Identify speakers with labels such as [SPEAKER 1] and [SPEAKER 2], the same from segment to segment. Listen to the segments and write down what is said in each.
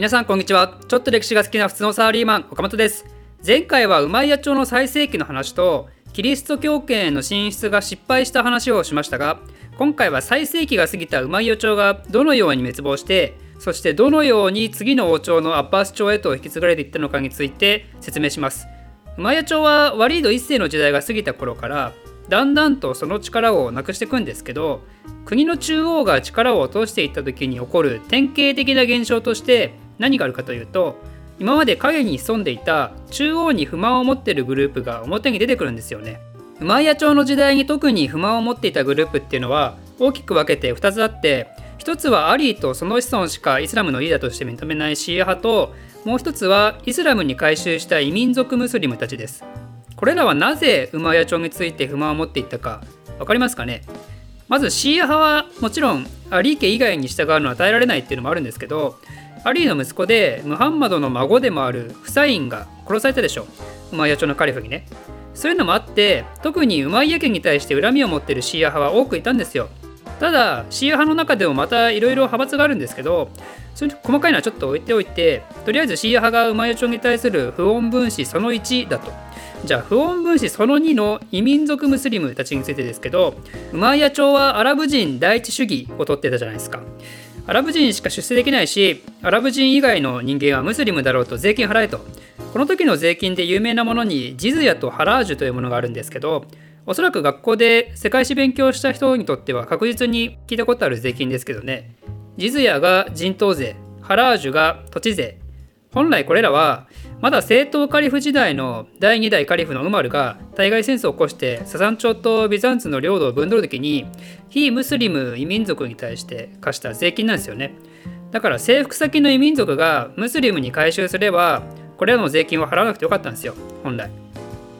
[SPEAKER 1] 皆さんこんにちは。ちょっと歴史が好きな普通のサラリーマン岡本です。前回は馬屋町の最盛期の話とキリスト教圏への進出が失敗した話をしましたが今回は最盛期が過ぎた馬屋町がどのように滅亡してそしてどのように次の王朝のアッバース朝へと引き継がれていったのかについて説明します。馬屋町はワリード1世の時代が過ぎた頃からだんだんとその力をなくしていくんですけど国の中央が力を落としていった時に起こる典型的な現象として何があるかというと今まで影に潜んでいた中央に不満を持ってるグループが表に出てくるんですよね。馬屋町の時代に特に不満を持っていたグループっていうのは大きく分けて2つあって1つはアリーとその子孫しかイスラムのリーダーとして認めないシーア派ともう1つはイスラムに改宗した異民族ムスリムたちです。これらはなぜ馬屋町について不満を持っていったか分かりますかね？まずシーア派はもちろんアリー家以外に従うのは耐えられないっていうのもあるんですけどアリーの息子でムハンマドの孫でもあるフサインが殺されたでしょウマイヤ朝のカリフにね。そういうのもあって特にウマイヤ家に対して恨みを持ってるシーア派は多くいたんですよ。ただシーア派の中でもまたいろいろ派閥があるんですけどそれ細かいのはちょっと置いておいてとりあえずシーア派がウマイヤ朝に対する不穏分子その1だと。じゃあ不穏分子その2の異民族ムスリムたちについてですけどウマイヤ朝はアラブ人第一主義をとってたじゃないですか。アラブ人しか出世できないしアラブ人以外の人間はムスリムだろうと税金払えと。この時の税金で有名なものにジズヤとハラージュというものがあるんですけどおそらく学校で世界史勉強した人にとっては確実に聞いたことある税金ですけどね。ジズヤが人頭税ハラージュが土地税。本来これらはまだ正統カリフ時代の第2代カリフのウマルが対外戦争を起こしてサザン朝とビザンツの領土を分取る時に非ムスリム異民族に対して課した税金なんですよね。だから征服先の異民族がムスリムに回収すればこれらの税金を払わなくてよかったんですよ。本来。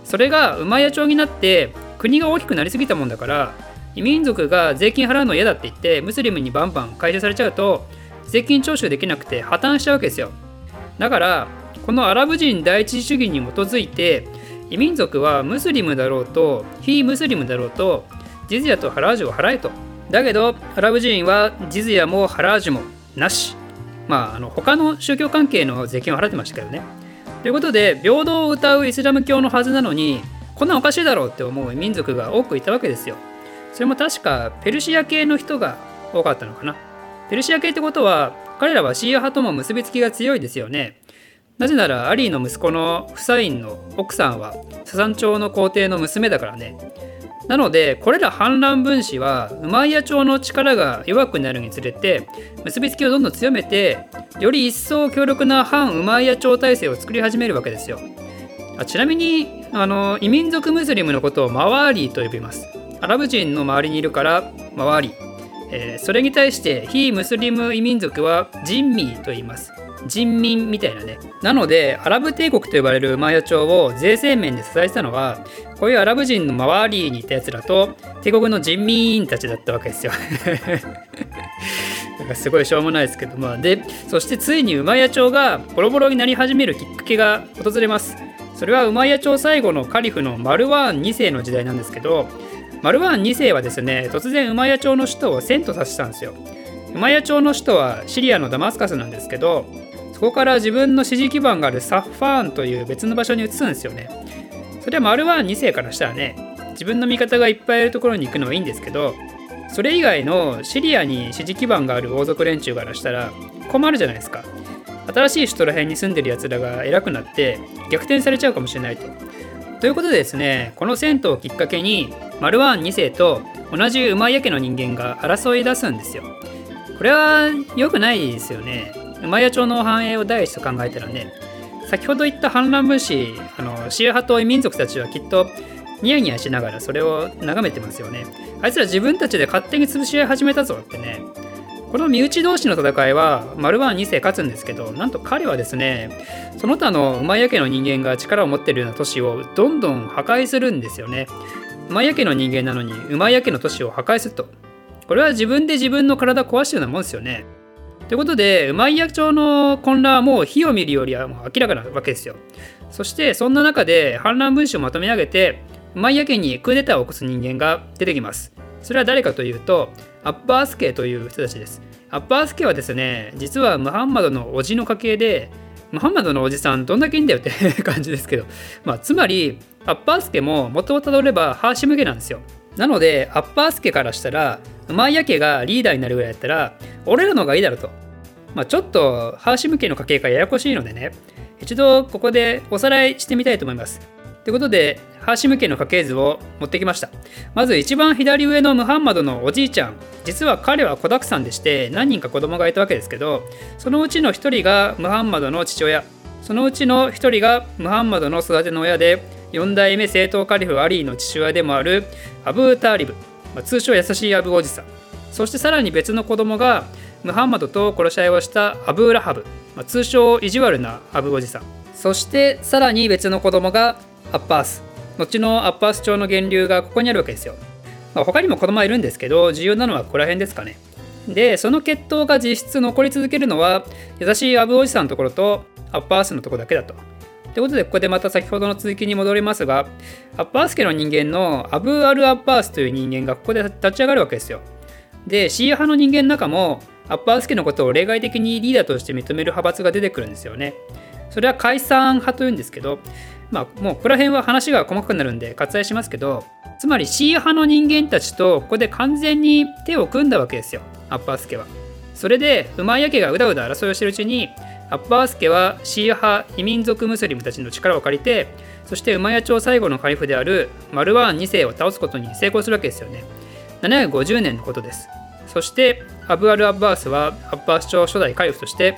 [SPEAKER 1] それが馬屋町になって国が大きくなりすぎたもんだから異民族が税金払うの嫌だって言ってムスリムにバンバン回収されちゃうと税金徴収できなくて破綻しちゃうわけですよ。だからこのアラブ人第一主義に基づいて異民族はムスリムだろうと非ムスリムだろうとジズヤとハラージュを払えと。だけどアラブ人はジズヤもハラージュもなし。まああの他の宗教関係の税金を払ってましたけどね。ということで平等を謳うイスラム教のはずなのにこんなおかしいだろうって思う民族が多くいたわけですよそれも確かペルシア系の人が多かったのかなペルシア系ってことは彼らはシーア派とも結びつきが強いですよね。なぜならアリーの息子のフサインの奥さんはサザン朝の皇帝の娘だからね。なのでこれら反乱分子はウマイヤ朝の力が弱くなるにつれて結びつきをどんどん強めてより一層強力な反ウマイヤ朝体制を作り始めるわけですよ。あちなみにあの異民族ムスリムのことをマワーリーと呼びます。アラブ人の周りにいるからマワーリ。ー。えー、それに対して非ムスリム異民族は人民と言います。人民みたいなね。なのでアラブ帝国と呼ばれるマヤ朝を税制面で支えてたのはこういうアラブ人の周りにいたやつらと帝国の人民たちだったわけですよ。すごいしょうもないですけどまあでそしてついにウマヤ朝がボロボロになり始めるきっかけが訪れます。それはウマヤ朝最後のカリフのマルワーン2世の時代なんですけどマルワーン2世はですね突然ウマヤ朝の首都を遷都させたんですよ。ウマヤ朝の首都はシリアのダマスカスなんですけどそこから自分の支持基盤があるサッファーンという別の場所に移すんですよね。それはマルワーン2世からしたらね自分の味方がいっぱいいるところに行くのはいいんですけどそれ以外のシリアに支持基盤がある王族連中からしたら困るじゃないですか。新しい首都ら辺に住んでるやつらが偉くなって逆転されちゃうかもしれないと。ということでですねこの銭湯をきっかけにマルワーン2世と同じ馬屋家の人間が争い出すんですよ。これは良くないですよね。馬屋町の繁栄を第一と考えたらね。先ほど言った反乱分子あのシーア派と民族たちはきっとニヤニヤしながらそれを眺めてますよね。あいつら自分たちで勝手に潰し合い始めたぞってね。この身内同士の戦いはマルワン2世勝つんですけどなんと彼はですねその他の馬屋家の人間が力を持っているような都市をどんどん破壊するんですよね。馬屋家の人間なのに馬屋家の都市を破壊すると。これは自分で自分の体壊してるようなもんですよね。ということで馬屋町の混乱はもう火を見るよりはもう明らかなわけですよ。そしてそんな中で反乱分子をまとめ上げて馬屋家にクーデターを起こす人間が出てきます。それは誰かというとアッバース家という人たちです。アッバース家はですね実はムハンマドの叔父の家系でムハンマドのおじさんどんだけいいんだよって 感じですけど、まあ、つまりアッパース家も元をたどればハーシム家なんですよ。なのでアッパース家からしたらウマイヤ家がリーダーになるぐらいだったら俺らの方がいいだろうと、まあ、ちょっとハーシム家の家系がややこしいのでね一度ここでおさらいしてみたいと思います。ということでハーシム家の家系図を持ってきました。まず一番左上のムハンマドのおじいちゃん。実は彼は子だくさんでして何人か子供がいたわけですけどそのうちの1人がムハンマドの父親。そのうちの1人がムハンマドの育ての親で4代目正統カリフアリーの父親でもあるアブーターリブ、まあ、通称優しいアブおじさん。そしてさらに別の子供がムハンマドと殺し合いをしたアブーラハブ、まあ、通称意地悪なアブおじさん。そしてさらに別の子供がアッパース後のアッパース朝の源流がここにあるわけですよ、まあ、他にも子供はいるんですけど重要なのはここら辺ですかね。でその血統が実質残り続けるのは優しいアブおじさんのところとアッパースのところだけだと。ということでここでまた先ほどの続きに戻りますがアッパース家の人間のアブ・アル・アッパースという人間がここで立ち上がるわけですよ。でシーア派の人間の中もアッパース家のことを例外的にリーダーとして認める派閥が出てくるんですよね。それは解散派というんですけどまあもうここら辺は話が細かくなるんで割愛しますけどつまりシーア派の人間たちとここで完全に手を組んだわけですよ。アッパース家は。それでウマイヤ家がうだうだ争いをしてるうちにアッバース家はシーア派異民族ムスリムたちの力を借りてそしてウマヤ朝最後のカリフであるマルワーン2世を倒すことに成功するわけですよね。750年のことです。そしてアブアル・アッバースはアッバース朝初代カリフとして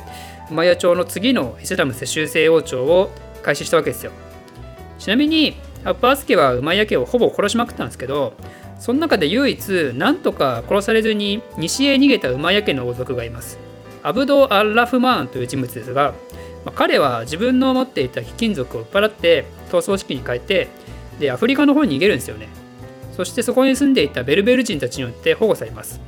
[SPEAKER 1] ウマヤ朝の次のイスラム世襲制王朝を開始したわけですよ。ちなみにアッバース家はウマイヤ家をほぼ殺しまくったんですけどその中で唯一何とか殺されずに西へ逃げたウマイヤ家の王族がいます。アブド・アッラフマーンという人物ですが、まあ、彼は自分の持っていた貴金属を売っ払って逃走式に変えてでアフリカの方に逃げるんですよね。そしてそこに住んでいたベルベル人たちによって保護されます。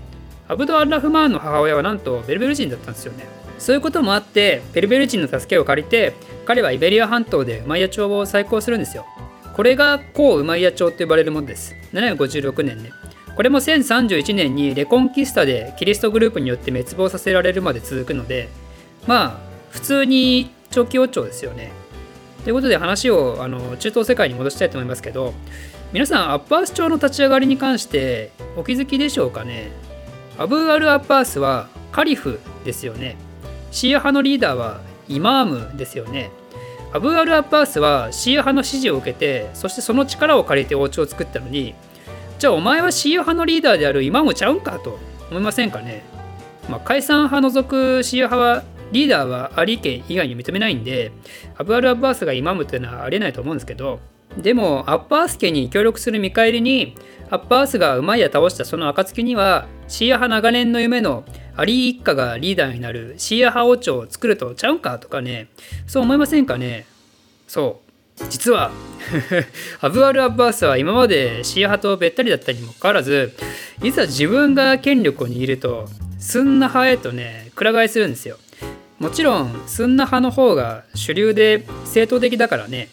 [SPEAKER 1] アブド・アッラフマーンの母親はなんとベルベル人だったんですよね。そういうこともあってベルベル人の助けを借りて彼はイベリア半島でウマイヤ朝を再興するんですよこれが古ウマイヤ朝と呼ばれるものです756年ねこれも1031年にレコンキスタでキリストグループによって滅亡させられるまで続くのでまあ普通に長期王朝ですよね。ということで話をあの中東世界に戻したいと思いますけど皆さんアッパース朝の立ち上がりに関してお気づきでしょうかねアブーアル・アッパースはカリフですよね。シーア派のリーダーはイマームですよね。アブアル・アッパースはシーア派の支持を受けてそしてその力を借りて王朝を作ったのにじゃあお前はシーア派のリーダーである今もちゃうんかと思いませんかね、まあ、解散派除くシーア派はリーダーはアリー家以外に認めないんでアブアル・アッバースがイマムというのはありえないと思うんですけどでもアッバース家に協力する見返りにアッバースがウマイヤ倒したその暁にはシーア派長年の夢のアリー一家がリーダーになるシーア派王朝を作るとちゃうんかとかね。そう思いませんかね。そう。実は アブアル・アッバースは今までシーア派とべったりだったにもかかわらずいざ自分が権力を握るとスンナ派へとねくら替えするんですよ。もちろんスンナ派の方が主流で正統的だからね。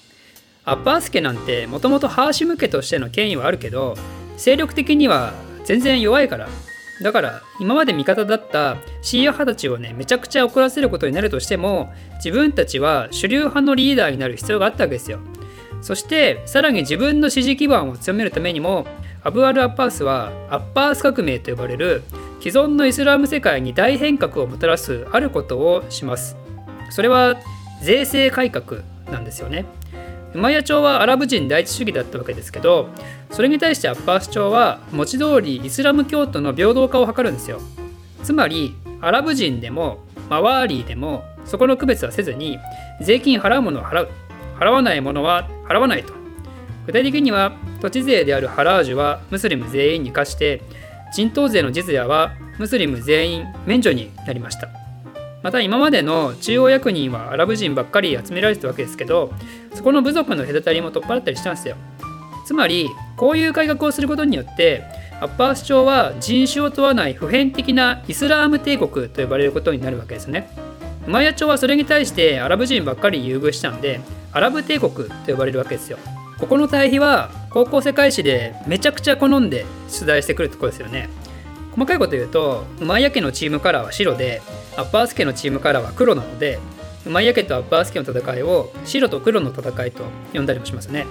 [SPEAKER 1] アッバース家なんてもともとハーシム家としての権威はあるけど勢力的には全然弱いから。だから今まで味方だったシーア派たちをねめちゃくちゃ怒らせることになるとしても自分たちは主流派のリーダーになる必要があったわけですよ。そしてさらに自分の支持基盤を強めるためにもアブアル・アッパースはアッパース革命と呼ばれる既存のイスラム世界に大変革をもたらすあることをします。それは税制改革なんですよね。ウマヤ朝はアラブ人第一主義だったわけですけどそれに対してアッパース朝は文字通りイスラム教徒の平等化を図るんですよ。つまりアラブ人でもマワーリーでもそこの区別はせずに税金払うものを払う。払わないものは払わないと。具体的には土地税であるハラージュはムスリム全員に課して人頭税のジズヤはムスリム全員免除になりました。また今までの中央役人はアラブ人ばっかり集められてたわけですけどそこの部族の隔たりも取っ払ったりしたんですよ。つまりこういう改革をすることによってアッパース朝は人種を問わない普遍的なイスラーム帝国と呼ばれることになるわけですね。ウマヤ朝はそれに対してアラブ人ばっかり優遇したんでアラブ帝国と呼ばれるわけですよ。ここの対比は高校世界史でめちゃくちゃ好んで出題してくるところですよね。細かいこと言うと馬井家のチームカラーは白でアッパース家のチームカラーは黒なので馬井家とアッパース家の戦いを白と黒の戦いと呼んだりもしますね。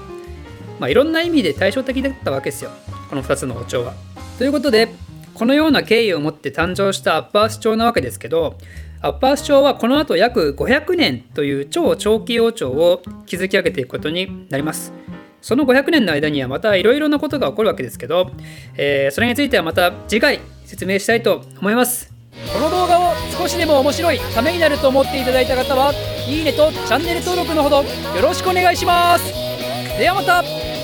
[SPEAKER 1] まあいろんな意味で対照的だったわけですよ。この2つの王朝は。ということでこのような経緯を持って誕生したアッパース朝なわけですけどアッパース朝はこの後約500年という超長期王朝を築き上げていくことになります。その500年の間にはまたいろいろなことが起こるわけですけど、えー、それについてはまた次回説明したいと思います。この動画少しでも面白いためになると思っていただいた方はいいねとチャンネル登録のほどよろしくお願いします。ではまた。